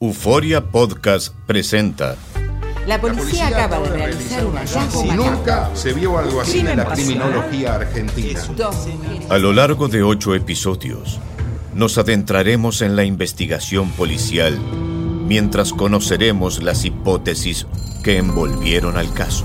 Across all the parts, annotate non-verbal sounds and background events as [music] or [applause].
Euforia Podcast presenta. La policía, acaba de realizar un hallazgo Si nunca se vio algo así en la criminología argentina. A lo largo de ocho episodios, nos adentraremos en la investigación policial mientras conoceremos las hipótesis que envolvieron al caso.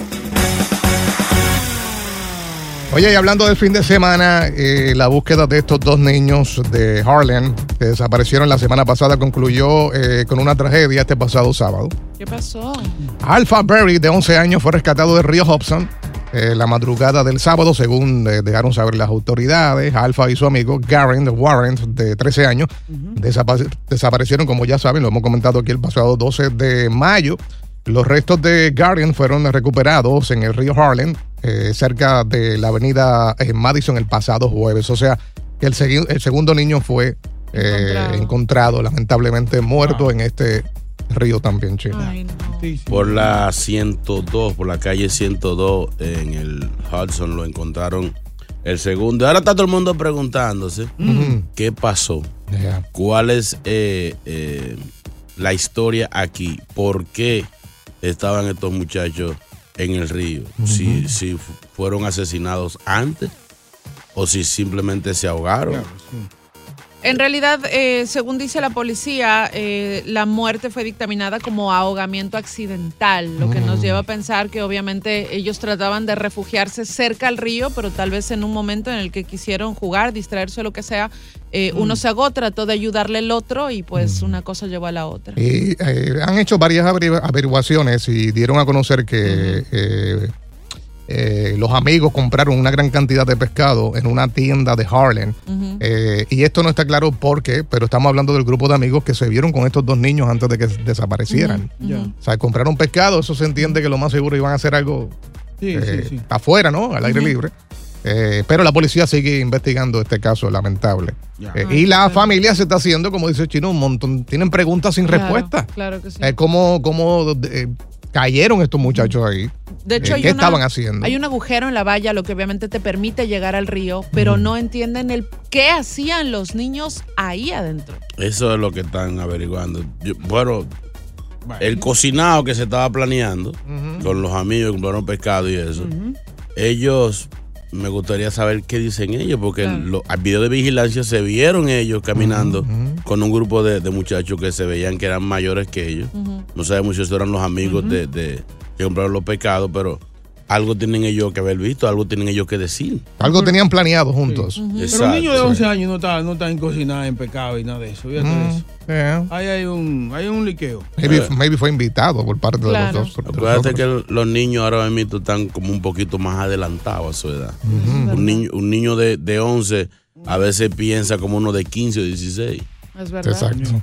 Oye, y hablando del fin de semana, eh, la búsqueda de estos dos niños de Harlem que desaparecieron la semana pasada concluyó eh, con una tragedia este pasado sábado. ¿Qué pasó? Alpha Berry, de 11 años, fue rescatado del río Hobson eh, la madrugada del sábado, según eh, dejaron saber las autoridades. Alpha y su amigo Garen Warren, de 13 años, desapa- desaparecieron, como ya saben, lo hemos comentado aquí el pasado 12 de mayo. Los restos de Garen fueron recuperados en el río Harlem, eh, cerca de la avenida eh, Madison, el pasado jueves. O sea, que el, segui- el segundo niño fue eh, Encontrado. encontrado, lamentablemente muerto en este río también. Ay, no. Por la 102, por la calle 102 en el Hudson lo encontraron el segundo. Ahora está todo el mundo preguntándose qué pasó, Yeah. cuál es eh, eh, la historia aquí, por qué estaban estos muchachos en el río, si, si fu- fueron asesinados antes o si simplemente se ahogaron. En realidad, eh, según dice la policía, eh, la muerte fue dictaminada como ahogamiento accidental, lo que nos lleva a pensar que obviamente ellos trataban de refugiarse cerca al río, pero tal vez en un momento en el que quisieron jugar, distraerse o lo que sea, eh, uno se agotó, trató de ayudarle el otro y pues una cosa llevó a la otra. Y eh, han hecho varias averi- averiguaciones y dieron a conocer que eh, los amigos compraron una gran cantidad de pescado en una tienda de Harlem. Eh, y esto no está claro por qué, pero estamos hablando del grupo de amigos que se vieron con estos dos niños antes de que desaparecieran. O sea, compraron pescado, eso se entiende que lo más seguro iban a hacer algo eh, afuera, ¿no? Al aire libre. Eh, pero la policía sigue investigando este caso lamentable. Eh, y la familia se está haciendo, como dice Chino, un montón. Tienen preguntas sin Claro, respuesta. Claro que sí. Eh, ¿Cómo, cómo eh, cayeron estos muchachos ahí? De hecho, Eh, hay ¿qué una- estaban haciendo? Hay un agujero en la valla, lo que obviamente te permite llegar al río, pero no entienden el qué hacían los niños ahí adentro. Eso es lo que están averiguando. Yo- bueno, el cocinado que se estaba planeando con los amigos que compraron pescado y eso, ellos, me gustaría saber qué dicen ellos, porque Claro. lo- al video de vigilancia se vieron ellos caminando con un grupo de, de muchachos que se veían que eran mayores que ellos. No sabemos si esos eran los amigos de, de- que compraron los pescados, pero algo tienen ellos que haber visto, algo tienen ellos que decir. Algo tenían planeado juntos. Pero un niño de 11 años no está, no está en cocinar en pecado y nada de eso. Fíjate de eso. Yeah. Ahí hay un, hay un liqueo. Maybe, maybe fue invitado por parte Claro. de los dos. Acuérdate que los niños ahora mismo están como un poquito más adelantados a su edad. un, niño, un niño de, de 11 a veces piensa como uno de 15 o 16. Es verdad. Exacto.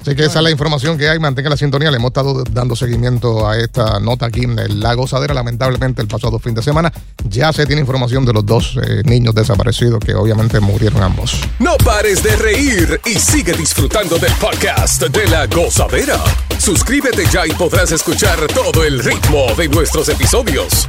Así que esa es la información que hay. Mantenga la sintonía. Le hemos estado dando seguimiento a esta nota aquí en La Gozadera. Lamentablemente, el pasado fin de semana ya se tiene información de los dos eh, niños desaparecidos que obviamente murieron ambos. No pares de reír y sigue disfrutando del podcast de la gozadera. Suscríbete ya y podrás escuchar todo el ritmo de nuestros episodios.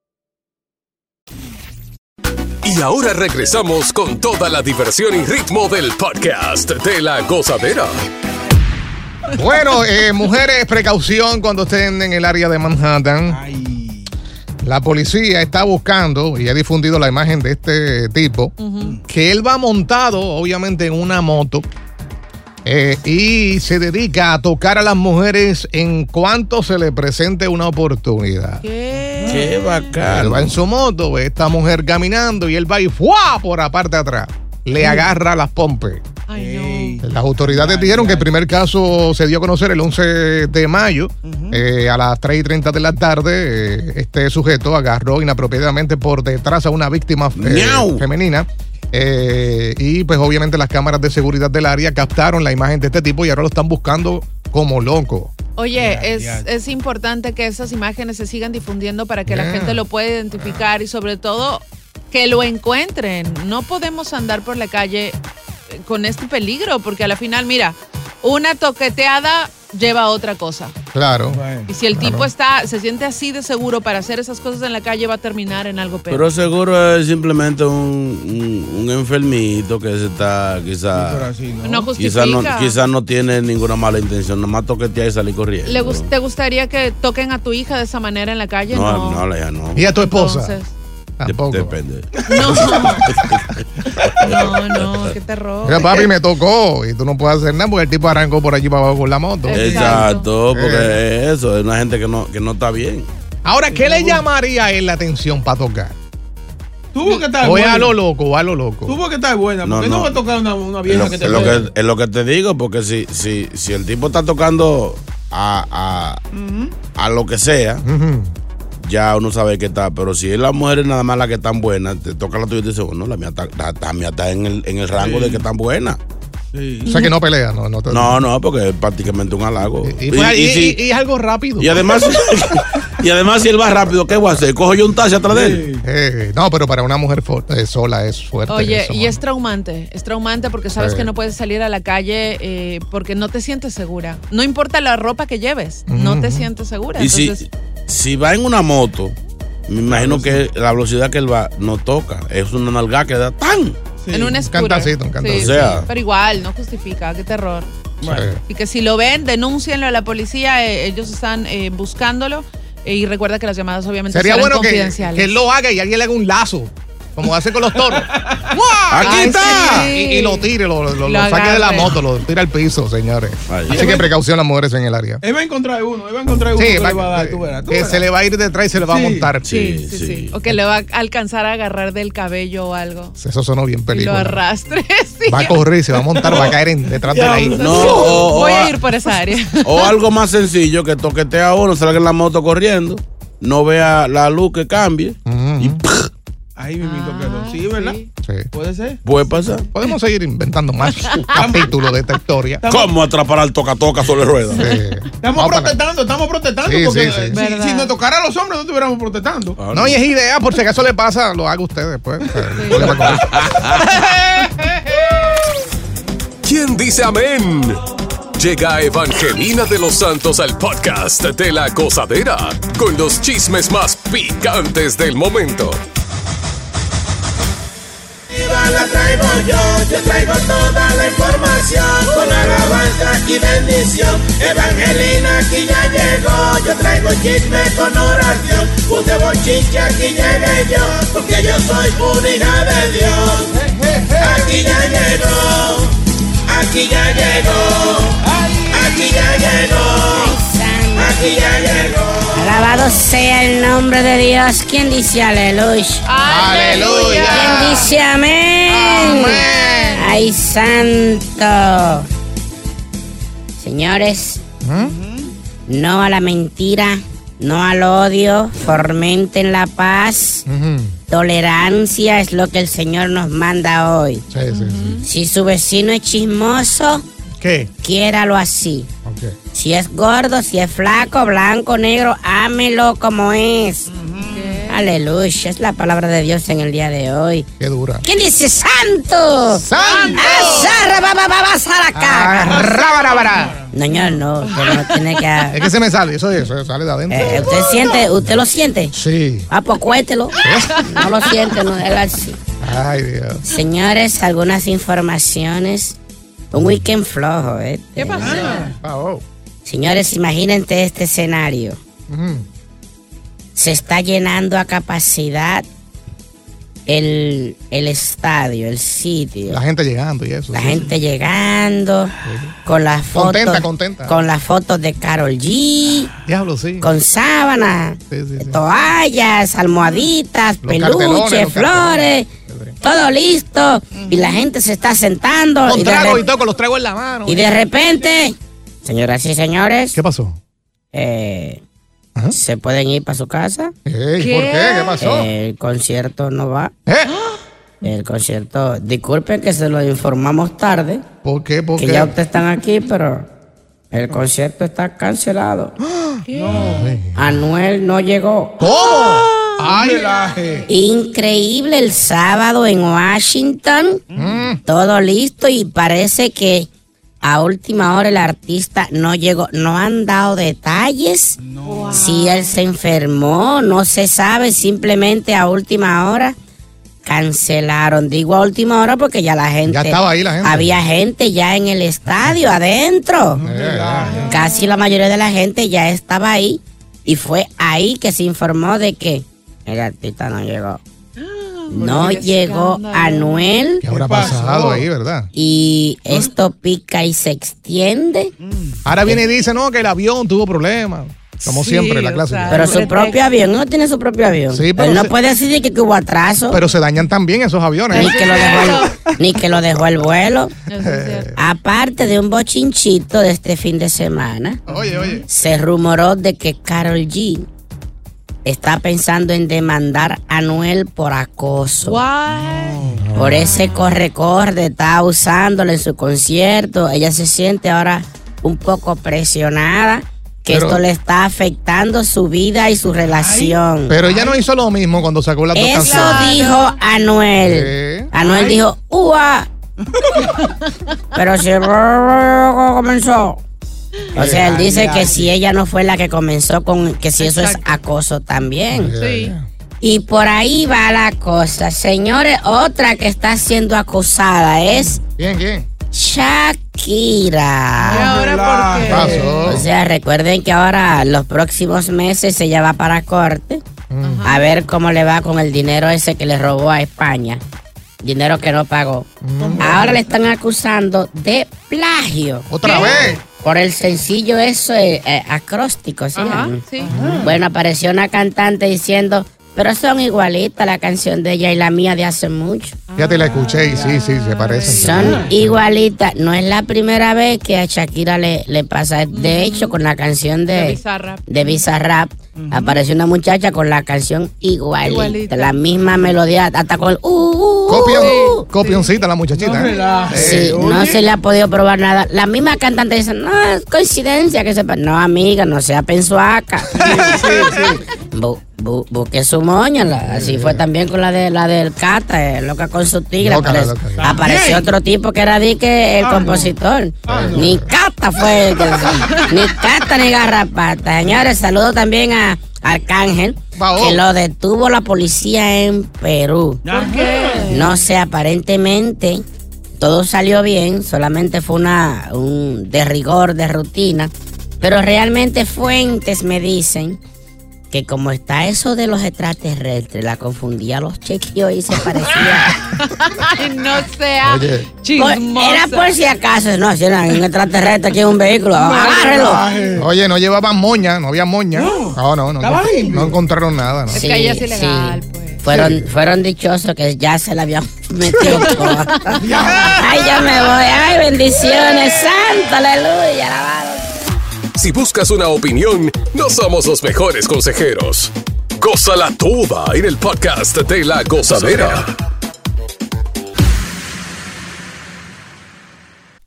Y ahora regresamos con toda la diversión y ritmo del podcast de la gozadera. Bueno, eh, mujeres, precaución cuando estén en el área de Manhattan. La policía está buscando y ha difundido la imagen de este tipo, que él va montado, obviamente, en una moto. Eh, y se dedica a tocar a las mujeres en cuanto se le presente una oportunidad. Qué bacán. Él va en su moto, ve esta mujer caminando y él va y ¡fua! por la parte de atrás. Le agarra las pompes. Las autoridades dijeron que el primer caso se dio a conocer el 11 de mayo eh, a las 3 y 30 de la tarde. eh, este sujeto agarró inapropiadamente por detrás a una víctima eh, femenina. Eh, y pues obviamente las cámaras de seguridad del área captaron la imagen de este tipo y ahora lo están buscando como loco. Oye, es, es importante que esas imágenes se sigan difundiendo para que la Yeah. gente lo pueda identificar y sobre todo que lo encuentren. No podemos andar por la calle con este peligro porque a la final, mira, una toqueteada lleva a otra cosa. Claro. Y si el Claro. tipo está, se siente así de seguro para hacer esas cosas en la calle, va a terminar en algo peor. Pero seguro es simplemente un, un- un enfermito que se está quizá... No Quizá no, justifica. quizá no tiene ninguna mala intención, nomás toquetear y salir corriendo. ¿Le ¿Te gustaría que toquen a tu hija de esa manera en la calle? No, No. no, la- no. ¿Y a tu esposa? Entonces, Tampoco. Depende. no. [laughs] no, no, qué terror. Mira, papi, me tocó y tú no puedes hacer nada porque el tipo arrancó por allí para abajo con la moto. Exacto, porque Eh. eso es una gente que no, que no está bien. Ahora, ¿qué le llamaría a él la atención para tocar? Tuvo que estar buena. a lo loco, o a lo loco. Tuvo que estar buena. No, porque no, no. va a tocar una, una vieja lo, que te es lo que, es lo que te digo, porque si, si, si el tipo está tocando a, a, a lo que sea, ya uno sabe que está. Pero si es la mujer nada más la que están buena, te toca la tuya y te dice, bueno, la mía está, la, la mía está en, el, en el rango de que están buena. O sea que no pelea, no. No, te- No, no, porque es prácticamente un halago. Y, fue- Y- y y- si- y- y es algo rápido. y además, [laughs] y además si él va rápido, ¿qué voy a hacer? ¿Cojo yo un taxi atrás de él? Eh, no, pero para una mujer eh, sola es fuerte. Oye, eso, y es traumante, es traumante porque sabes Sí. que no puedes salir a la calle eh, porque no te sientes segura. No importa la ropa que lleves, no te sientes segura. Y Entonces, si va en una moto, me imagino que la velocidad que él va no toca. Es una nalga que da tan. en un scooter. cantacito, un cantacito. Sí, O sea. sí, pero igual, no justifica, qué terror. Sí. Y que si lo ven, denúncienlo a la policía, eh, ellos están eh, buscándolo. eh, y recuerda que las llamadas obviamente Sería serán bueno que, confidenciales. que él lo haga y alguien le haga un lazo, como hace con los toros. [laughs] ¡Aquí Ay, está! sí. Y, y lo tire, lo, lo- Lo lo saque de la moto, lo tire al piso, señores. Ay, Así que precaución las mujeres en el área. Él va a encontrar uno, él va a encontrar uno Sí, que va- le va a dar, tú verás. tú que verás. se le va a ir detrás y se le va a montar. Sí, sí, sí, O que le va a alcanzar a agarrar del cabello o algo. Eso sonó bien Y lo arrastre. [laughs] sí. Va a correr, se va a montar, va a caer en- detrás de ahí. [laughs] No, o, o Voy a ir por esa área. o algo más sencillo que toquetea a uno, salga en la moto corriendo, no vea la luz que cambie y ¡pah! Ahí mismito quedó. Sí, ¿verdad? Sí. Puede ser. puede pasar. Podemos seguir inventando más [laughs] capítulos de esta historia. ¿Cómo atrapar al toca-toca sobre ruedas? Sí. Estamos Vamos protestando, estamos protestando. Sí, porque sí, sí. eh, si-. Si, nos tocara a los hombres, no estuviéramos protestando. Ah, No, y es idea, por si acaso le pasa, lo haga usted después. [laughs] [laughs] ¿Quién dice amén? Llega Evangelina de los Santos al podcast de la gozadera con los chismes más picantes del momento. La traigo yo, yo traigo toda la información con Alabanza aquí bendición. Evangelina aquí ya llegó, yo traigo chisme con oración. Puse bochinche, aquí llegué yo, porque yo soy una hija de Dios. Aquí ya llegó, aquí ya llegó, aquí ya llegó, aquí ya llegó. Alabado sea el nombre de Dios. ¿Quién dice aleluya? Aleluya. ¿Quién dice amén? Ay, santo. Señores, no a la mentira, no al odio, fomenten la paz. Tolerancia es lo que el Señor nos manda hoy. Sí, sí, sí. Si su vecino es chismoso, ¿Qué? quiéralo así. Si es gordo, si es flaco, blanco, negro, ámelo como es. Aleluya, es la palabra de Dios en el día de hoy. Qué dura. ¿Quién dice santo? ¡Santo! ¡Azarra. No, señor, no, usted no tiene que... [laughs] Es que se me sale, eso, eso sale de adentro. Eh, ¿Usted siente, usted lo siente? Sí. Ah, pues cuéntelo. [laughs] No lo siente, no, él así. Ay, Dios. Señores, algunas informaciones. Un weekend flojo, ¿eh? ¿Qué pasó? Ah, oh. Señores, imagínense este escenario. Se está llenando a capacidad el, el estadio, el sitio. La gente llegando y eso. La sí, gente llegando con las fotos. Contenta, contenta. Con las fotos de Carol G. Diablo, sí. Con sábanas, Sí, sí, sí. toallas, almohaditas, Los peluches, flores. Todo listo. Y la gente se está sentando. Con y, trago y todo, con los tragos en la mano. y de repente, señoras y señores. ¿Qué pasó? eh, ¿Se pueden ir para su casa? Ey, ¿Por qué? ¿Qué pasó? El concierto no va. ¿Eh? El concierto, disculpen que se lo informamos tarde. ¿Por qué? ¿Por que qué? ya ustedes están aquí, pero el concierto está cancelado. [gasps] Anuel no llegó. ¿Cómo? Ay, relaje. Increíble el sábado en Washington. Todo listo y parece que a última hora el artista no llegó. No han dado detalles. Si él se enfermó, no se sabe. Simplemente a última hora cancelaron. Digo a última hora porque ya la gente. Ya estaba ahí la gente. Había gente ya en el estadio, adentro. Casi la mayoría de la gente ya estaba ahí. Y fue ahí que se informó de que el artista no llegó. No llegó Anuel. ¿Qué habrá pasado ahí, verdad? Y esto pica y se extiende. Ahora viene y dice, no, que el avión tuvo problemas. Como Sí, siempre, la o clase. sea, Pero su propio avión, no tiene su propio avión. Sí, pero Él no se- puede decir que, que hubo atraso. Pero se dañan también esos aviones. Ni que, lo dejó el, ni que lo dejó el vuelo. Aparte de un bochinchito de este fin de semana, Oye, oye. se rumoró de que Carol G está pensando en demandar a Anuel por acoso. Por ese corre-corre, está usándolo en su concierto. Ella se siente ahora un poco presionada, que Pero- esto le está afectando su vida y su relación. Pero ella no hizo lo mismo cuando sacó las dos Eso canciones. dijo Anuel. Anuel dijo, ¡Ua! [laughs] Pero si comenzó. O sea, él dice que si ella no fue la que comenzó con, que si eso es acoso también. Sí. Y por ahí va la cosa. Señores, otra que está siendo acusada es ¿Quién, quién? Shakira. ¿Y ahora por qué? Pasó. O sea, recuerden que ahora los próximos meses ella va para corte a ver cómo le va con el dinero ese que le robó a España. Dinero que no pagó. Ahora le están acusando de plagio. ¿Otra ¿Qué? vez? Por el sencillo eso, eh, eh, acróstico, ¿sí? Ajá, sí. Bueno, apareció una cantante diciendo, pero son igualitas la canción de ella y la mía de hace mucho. Fíjate, la escuché y sí, sí, se parecen. Son igualitas. No es la primera vez que a Shakira le, le pasa. De hecho, con la canción de, De Bizarrap. de Bizarrap, apareció una muchacha con la canción igualita. Igualita. La misma melodía, hasta con el... uh, uh, uh, Copion, uh. copioncita la muchachita. ¿eh? Sí, Eh, no se le ha podido probar nada. La misma cantante dice, no, es coincidencia que sepa. No, amiga, no sea pensuaca. Bu- bu- busque su moña. la- así fue también con la de la del Cata, eh, loca con su tigre. Loca, la Aparec- loca. apareció otro tipo que era di que el compositor. Ni Cata fue. el que- [laughs] ni Cata ni Garrapata. Señores, saludo también a Arcángel, que lo detuvo la policía en Perú. ¿Por qué? No sé, aparentemente todo salió bien, solamente fue una, un de rigor, de rutina. Pero realmente fuentes me dicen que como está eso de los extraterrestres, la confundía los chequeos y se parecía. [laughs] Ay, no sea Oye. chismosa. Era por si acaso, no, si era un extraterrestre aquí en un vehículo, agárrelo. Oye, no llevaban moña, no había moña. No, no, no. No, no encontraron nada. ¿no? Es que ella es ilegal, pues. Fueron, fueron dichosos que ya se la habían [laughs] metido [laughs] toda. Ay, ya me voy. Ay, bendiciones. Santo, aleluya. alabado. Si buscas una opinión, no somos los mejores consejeros. Gózala toda en el podcast de la gozadera.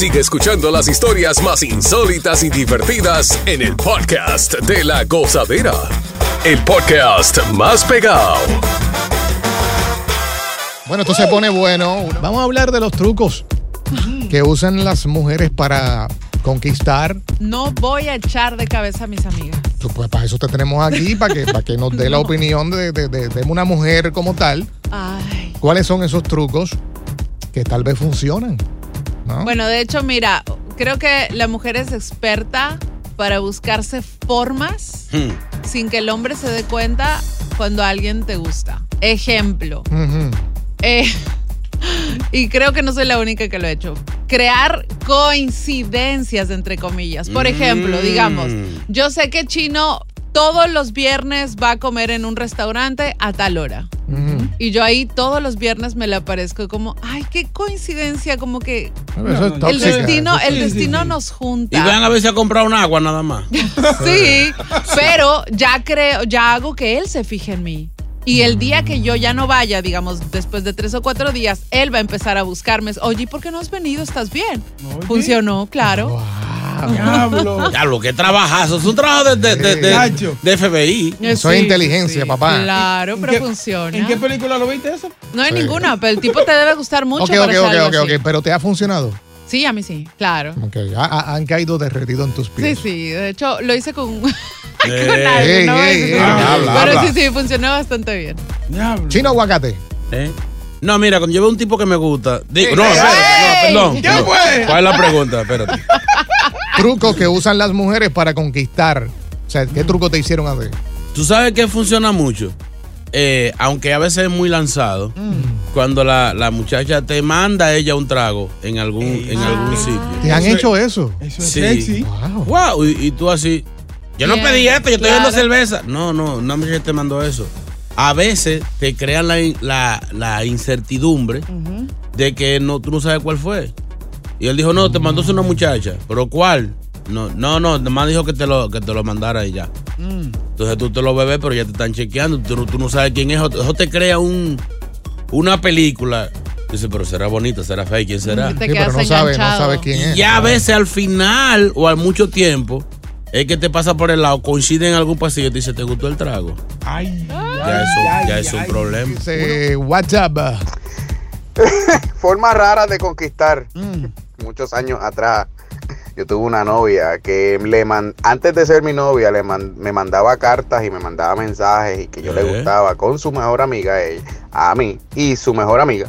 Sigue escuchando las historias más insólitas y divertidas en el podcast de la gozadera. El podcast más pegado. Bueno, esto se pone bueno. Vamos a hablar de los trucos que usan las mujeres para conquistar. No voy a echar de cabeza a mis amigas. Pues para eso te tenemos aquí, para que, para que nos dé la [laughs] opinión de, de- de- de una mujer como tal. Ay. ¿Cuáles son esos trucos que tal vez funcionan? ¿No? Bueno, de hecho, mira, creo que la mujer es experta para buscarse formas Hmm. sin que el hombre se dé cuenta cuando alguien te gusta. Ejemplo. Eh, y creo que no soy la única que lo he hecho. Crear coincidencias, entre comillas. Por ejemplo, Mm. digamos, yo sé que Chino todos los viernes va a comer en un restaurante a tal hora. Y yo ahí todos los viernes me le aparezco como, ay, qué coincidencia, como que Eso es el tóxica, destino, el sí, destino sí. nos junta. Y van a ver si ha comprado un agua nada más. [laughs] Sí, pero ya creo, ya hago que él se fije en mí. Y el día que yo ya no vaya, digamos, después de tres o cuatro días, él va a empezar a buscarme. Oye, ¿por qué no has venido? ¿Estás bien? Funcionó, claro. Diablo. Ya, lo que trabajazo. Es un trabajo de, de, de, de- Nacho. de FBI. Eso es inteligencia, papá. Claro, pero ¿En qué- funciona. ¿En qué película lo viste eso? No hay ninguna, pero el tipo te debe gustar mucho. Ok, ok, ok, ok, así. ok. Pero te ha funcionado. Sí, a mí sí, claro. Ok, ha- ha- han caído derretido en tus Sí, pies. sí, de hecho lo hice con, [laughs] alguien, Sí, sí. Pero sí, sí, funcionó bastante bien. Chino aguacate. ¿Eh? No, mira, cuando yo veo un tipo que me gusta. Digo, no, espérate, no, perdón. ¿qué fue? ¿Cuál es la pregunta? Espérate. Trucos que usan las mujeres para conquistar. O sea, ¿qué truco te hicieron a ti? ¿Tú sabes que funciona mucho? Eh, aunque a veces es muy lanzado, cuando la, la muchacha te manda a ella un trago en algún, en algún sitio. ¿Te han hecho eso? Eso Sí. sexy. Wow, y, y tú así. Yo no pedí esto, yo estoy claro. viendo cerveza. No, no, una muchacha te mandó eso. A veces te crean la, la, la incertidumbre de que no, tú no sabes cuál fue. Y él dijo, no, te mandó una muchacha. ¿Pero cuál? No, no, no, nomás dijo que te lo, que te lo mandara y ya. Entonces tú te lo bebes, pero ya te están chequeando. Tú, no- tú no sabes quién es. Eso te crea un, una película. Dice, pero será bonita, será fea, ¿quién será? Sí, pero no sabe, no sabe quién es. Y a veces al final o al mucho tiempo es que te pasa por el lado, coincide en algún pasillo y te dice, ¿te gustó el trago? Ay, Ya eso, ya es un problema. Dice, WhatsApp. [laughs] Forma rara de conquistar. Muchos años atrás, yo tuve una novia que le man- antes de ser mi novia, le man- me mandaba cartas y me mandaba mensajes y que yo le ¿Eh? gustaba con su mejor amiga, ella, a mí, y su mejor amiga.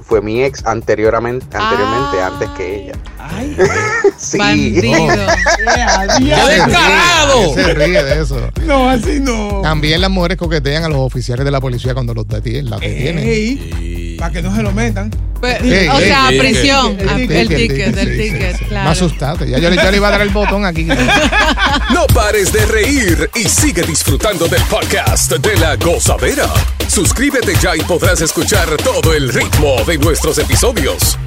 fue mi ex anteriormente, anteriormente antes que ella. [laughs] sí. Bandido. [laughs] ¡Qué descarado! Se ríe de eso. No, así no. También las mujeres coquetean a los oficiales de la policía cuando los detienen. La detienen. Ey, para que no se lo metan. Pues, Ey, o ey, sea, ey, prisión. el Ah, ticket, El ticket, el ticket, claro. Me asustaste. Ya yo, le- yo le iba a dar el botón aquí. [laughs] No pares de reír y sigue disfrutando del podcast de la gozadera. Suscríbete ya y podrás escuchar todo el ritmo de nuestros episodios.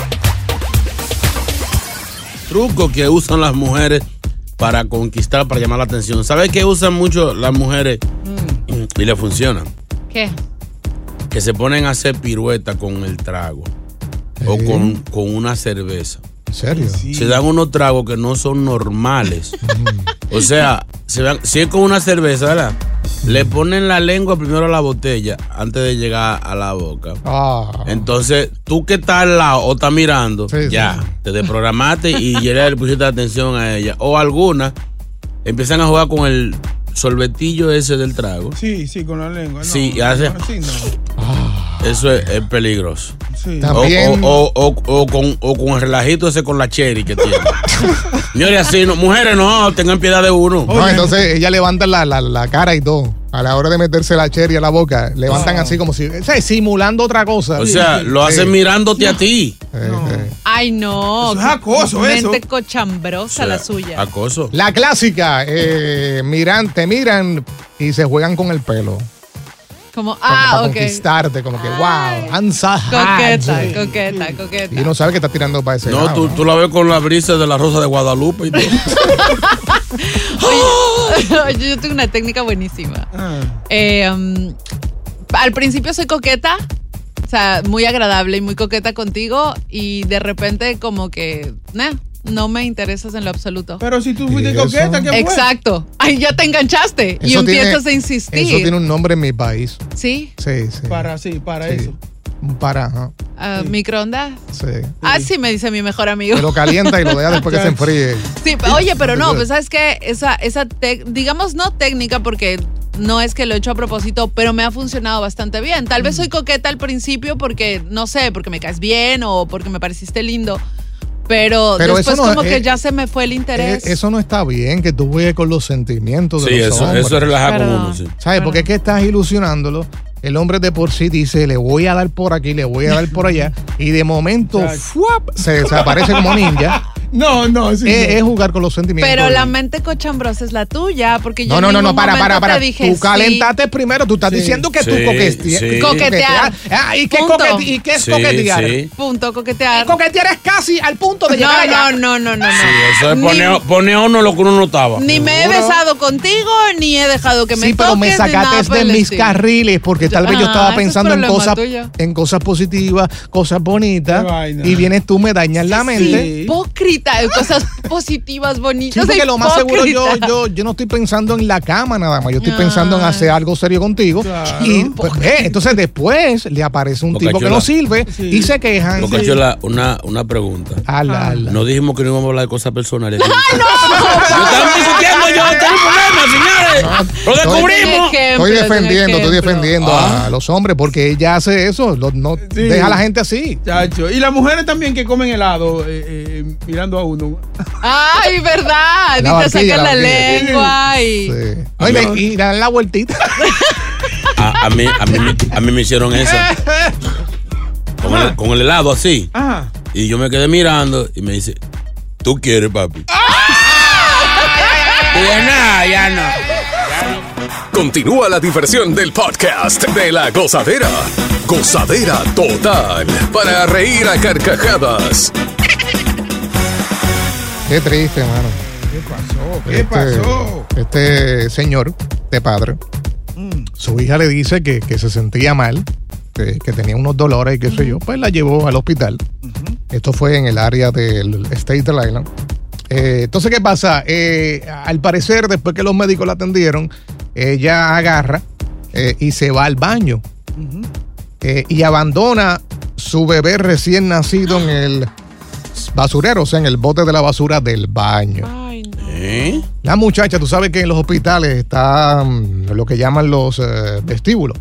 Truco que usan las mujeres para conquistar, para llamar la atención. ¿Sabes qué usan mucho las mujeres y le funcionan? ¿Qué? Que se ponen a hacer pirueta con el trago o con, con una cerveza. ¿En serio? Se dan unos tragos que no son normales. [laughs] o sea, se dan- si es con una cerveza, ¿verdad? Le ponen la lengua primero a la botella antes de llegar a la boca. Ah. Entonces, tú que estás al lado o estás mirando, Sí, ya, sí. te desprogramaste y [laughs] ya le pusiste atención a ella. O algunas empiezan a jugar con el sorbetillo ese del trago. Sí, sí, con la lengua. No, Sí, y hace- no. Eso es, es peligroso. Sí. O, También- o- o- o- o con, o con el relajito ese con la cherry que tiene. [laughs] Señores, así no. Mujeres, no, tengan piedad de uno. No, entonces ella levanta la, la, la cara y todo. A la hora de meterse la cherry a la boca, levantan así como si. sea, simulando otra cosa. O sea, lo hacen Sí. mirándote a ti. Eh, eh. Ay, no. Eso es acoso, Mente eso. cochambrosa la suya. Acoso. La clásica, eh, miran, te miran y se juegan con el pelo. Como, Como ah, para ok. conquistarte, como que, wow, Ansa Coqueta, coqueta, coqueta. Y uno sabe que está tirando para ese No, lado. tú, tú la ves con la brisa de la rosa de Guadalupe y todo. [laughs] [laughs] Oye, yo tengo una técnica buenísima. Ah. Eh, um, al principio soy coqueta, o sea, muy agradable y muy coqueta contigo y de repente como que, nah, no me interesas en lo absoluto. Pero si tú fuiste coqueta, ¿qué fue? Exacto. Ay, ya te enganchaste y tiene- empiezas a insistir. Eso tiene un nombre en mi país. ¿Sí? Sí, sí. Para, sí, para Sí. eso. Un para, ajá. Ah, ¿Microondas? Sí. Ah, sí, me dice mi mejor amigo. Que lo calienta y lo deja después que se [laughs] enfríe. Sí, oye, pero no, pues sabes que esa, esa digamos no técnica porque no es que lo he hecho a propósito, pero me ha funcionado bastante bien. Tal vez soy coqueta al principio porque, no sé, porque me caes bien o porque me pareciste lindo, pero, Pero después no como que es- ya se me fue el interés. Eh, Eso no está bien, que tú juegues con los sentimientos de Sí, los eso, hombres. eso es relajar con Perdón. uno, sí. ¿Sabes? Porque es que estás ilusionándolo. El hombre de por sí dice, le voy a dar por aquí, le voy a dar por allá. Y de momento, [laughs] se desaparece como ninja. No, no, sí. es, no. es jugar con los sentimientos. pero la mente cochambrosa es la tuya, porque yo No, en no, no, no, ningún para, para, para. dije tú sí. calentaste primero, tú estás Sí. diciendo que tú Sí, coqueteas. sí. Coquetear. Ah, ¿y, qué coquete- ¿Y qué es Sí, coquetear? sí. Punto, coquetear. Coquetear es casi al punto de No, llegar allá. no, no, no, no, no. Sí, eso es poner, uno lo que uno no estaba. Ni me he besado contigo, ni he dejado que me sí, pero me toques, sacaste de mis carriles porque tal vez yo Ah, estaba pensando en cosas, en cosas positivas, cosas bonitas y vienes tú me dañas la mente. Hipócrita, de cosas positivas, Sí, bonitas. porque lo más seguro yo, hipócrita. yo, yo no estoy pensando en la cama nada más, yo estoy Ah. pensando en hacer algo serio contigo. Claro. Y pues, entonces después le aparece un Boca tipo que no sirve Sí. y se quejan. Boca Chula, una, una pregunta. Ala, ala. No dijimos que no íbamos a hablar de cosas personales. ¡Ay, no! Yo estaba discutiendo yo, tengo un problema, señores. Lo estoy- descubrimos. Estoy defendiendo, estoy defendiendo Ah. a los hombres porque ella hace eso, lo- no Sí. deja a la gente así. Chacho. Y las mujeres también que comen helado eh, eh, mirando a uno. Ay, verdad. La y te sacan la lengua y. Sí. No, y, dan la vueltita. A, a mí, a, mí, me- a mí me hicieron esa. Con el, con el helado así. Ajá. Y yo me quedé mirando y me dice, ¿tú quieres, papi? Y dije, "Nah, ya no. Continúa la diversión del podcast de la gozadera. Gozadera total. Para reír a carcajadas. Qué triste, hermano. ¿Qué pasó? ¿Qué Este- pasó? Este señor de padre, Mm. su hija le dice que, que se sentía mal, que, que tenía unos dolores y qué sé yo, pues la llevó al hospital. Esto fue en el área del State Island. Eh, entonces, ¿qué pasa? Eh, al parecer, después que los médicos la atendieron, ella agarra eh, y se va al baño eh, y abandona su bebé recién nacido en el basurero, o sea, en el bote de la basura del baño. Ay, no. ¿Eh? La muchacha, tú sabes que en los hospitales están lo que llaman los eh, vestíbulos.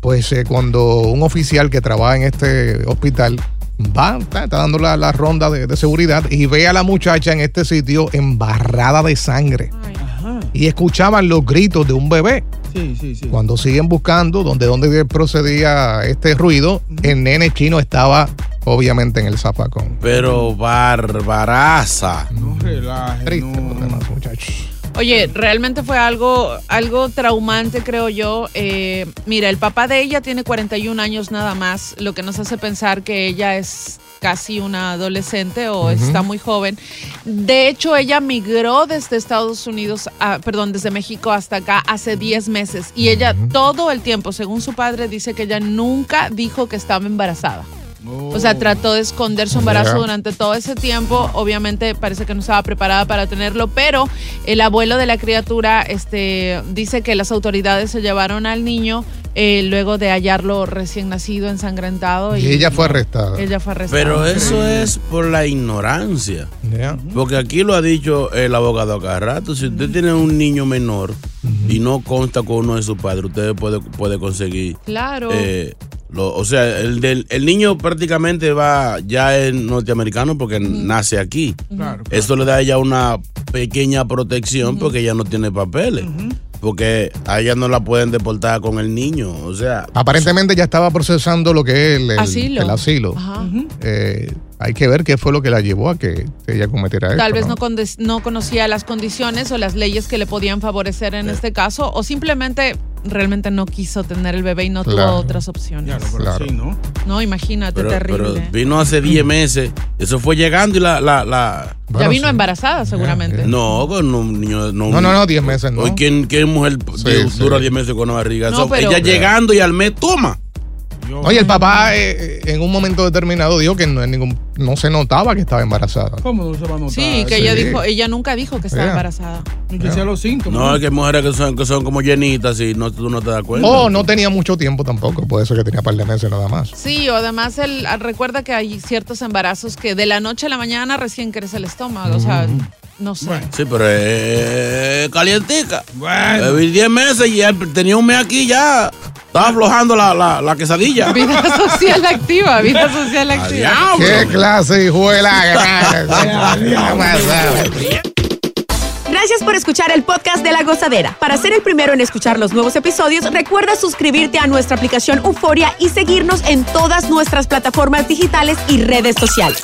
Pues eh, cuando un oficial que trabaja en este hospital va, está, está dando la, la ronda de, de seguridad y ve a la muchacha en este sitio embarrada de sangre. Y escuchaban los gritos de un bebé. Sí, sí, sí. Cuando siguen buscando donde, donde procedía este ruido, el nene chino estaba obviamente en el zapacón. Pero barbaraza. No relaje, Triste no. muchachos. Oye, realmente fue algo, algo traumante, creo yo. Eh, mira, el papá de ella tiene 41 años nada más, lo que nos hace pensar que ella es casi una adolescente o está muy joven. De hecho, ella migró desde Estados Unidos, a- perdón, desde México hasta acá hace 10 meses y ella todo el tiempo, según su padre, dice que ella nunca dijo que estaba embarazada. O sea, trató de esconder su embarazo durante todo ese tiempo. Obviamente parece que no estaba preparada para tenerlo, pero el abuelo de la criatura este, dice que las autoridades se llevaron al niño eh, luego de hallarlo recién nacido, ensangrentado. Y ella fue arrestada. Ella fue arrestada. Pero eso es por la ignorancia. Porque aquí lo ha dicho el abogado a cada rato. Si usted tiene un niño menor y no consta con uno de sus padres, usted puede, puede conseguir. Claro. eh, lo- o sea, el, del, el niño prácticamente va ya es norteamericano porque nace aquí. Claro. Esto le da a ella una pequeña protección porque ella no tiene papeles. Porque a ella no la pueden deportar con el niño. O sea, Aparentemente ya estaba procesando lo que es el, el- Asilo. el asilo. Ajá. Eh, hay que ver qué fue lo que la llevó a que ella cometiera Tal esto. vez ¿no? no, condes- no conocía las condiciones o las leyes que le podían favorecer en este caso, o simplemente realmente no quiso tener el bebé y no Claro. tuvo otras opciones. Claro. sí, ¿no? No, imagínate, pero, pero terrible. vino hace 10 meses. Eso fue llegando y la. la, la ya vino embarazada seguramente. No, con un niño. No, No, no, no, 10 meses, no. Hoy, ¿quién, quién mujer sí. dura 10 meses con una barriga? No, So, pero- ella llegando y al mes, toma. Oye, el papá eh, eh, en un momento determinado dijo que no, en ningún, no se notaba que estaba embarazada. ¿Cómo no se va a notar? Sí, que ella dijo, ella nunca dijo que estaba Yeah. embarazada. Ni que sea los síntomas. No, es que hay mujeres que son, que son como llenitas y no, tú no te das cuenta. O no tenía mucho tiempo tampoco, puede ser que tenía un par de meses nada más. Sí, o además él ah, recuerda que hay ciertos embarazos que de la noche a la mañana recién crece el estómago, o sea, no sé. Sí, pero es calientica. Bueno. 10 meses y él tenía un mes aquí ya. Estaba aflojando la, la, la quesadilla. [laughs] Vida social activa, vida social activa. ¿Qué clase de juela? [laughs] Gracias por escuchar el podcast de La Gozadera. Para ser el primero en escuchar los nuevos episodios, recuerda suscribirte a nuestra aplicación Euforia y seguirnos en todas nuestras plataformas digitales y redes sociales.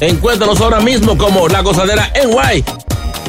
Encuéntranos ahora mismo como La Gozadera en Guay.